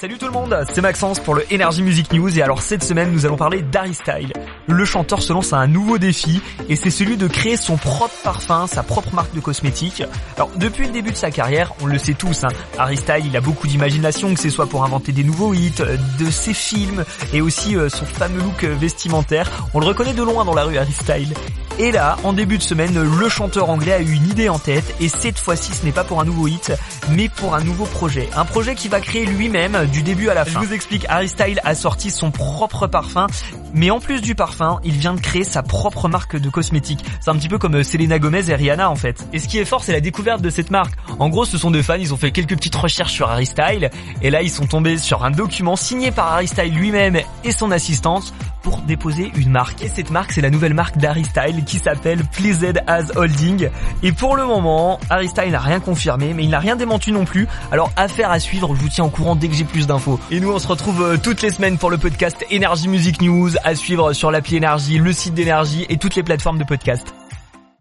Salut tout le monde, c'est Maxence pour le Energy Music News et alors cette semaine nous allons parler d'Harry. Le chanteur se lance à un nouveau défi et c'est celui de créer son propre parfum, sa propre marque de cosmétiques. Alors depuis le début de sa carrière, on le sait tous, hein, il a beaucoup d'imagination, que ce soit pour inventer des nouveaux hits, euh, de ses films et aussi euh, son fameux look vestimentaire. On le reconnaît de loin dans la rue Harry. Et là, en début de semaine, le chanteur anglais a eu une idée en tête et cette fois-ci ce n'est pas pour un nouveau hit, mais pour un nouveau projet. Un projet qui va créer lui-même du début à la fin. Je vous explique, Harry Style a sorti son propre parfum, mais en plus du parfum, il vient de créer sa propre marque de cosmétiques. C'est un petit peu comme euh, Selena Gomez et Rihanna en fait. Et ce qui est fort, c'est la découverte de cette marque. En gros, ce sont des fans, ils ont fait quelques petites recherches sur Harry Style, et là ils sont tombés sur un document signé par Harry Style lui-même et son assistante pour déposer une marque. Et cette marque, c'est la nouvelle marque d'Harry Style qui s'appelle Pleased As Holding. Et pour le moment, Harry Style n'a rien confirmé, mais il n'a rien démenti non plus. Alors affaire à suivre, je vous tiens au courant dès que j'ai plus d'infos. Et nous, on se retrouve euh, toutes les semaines pour le podcast Energy Music News, à suivre sur l'appli Energy, le site d'Energy et toutes les plateformes de podcast.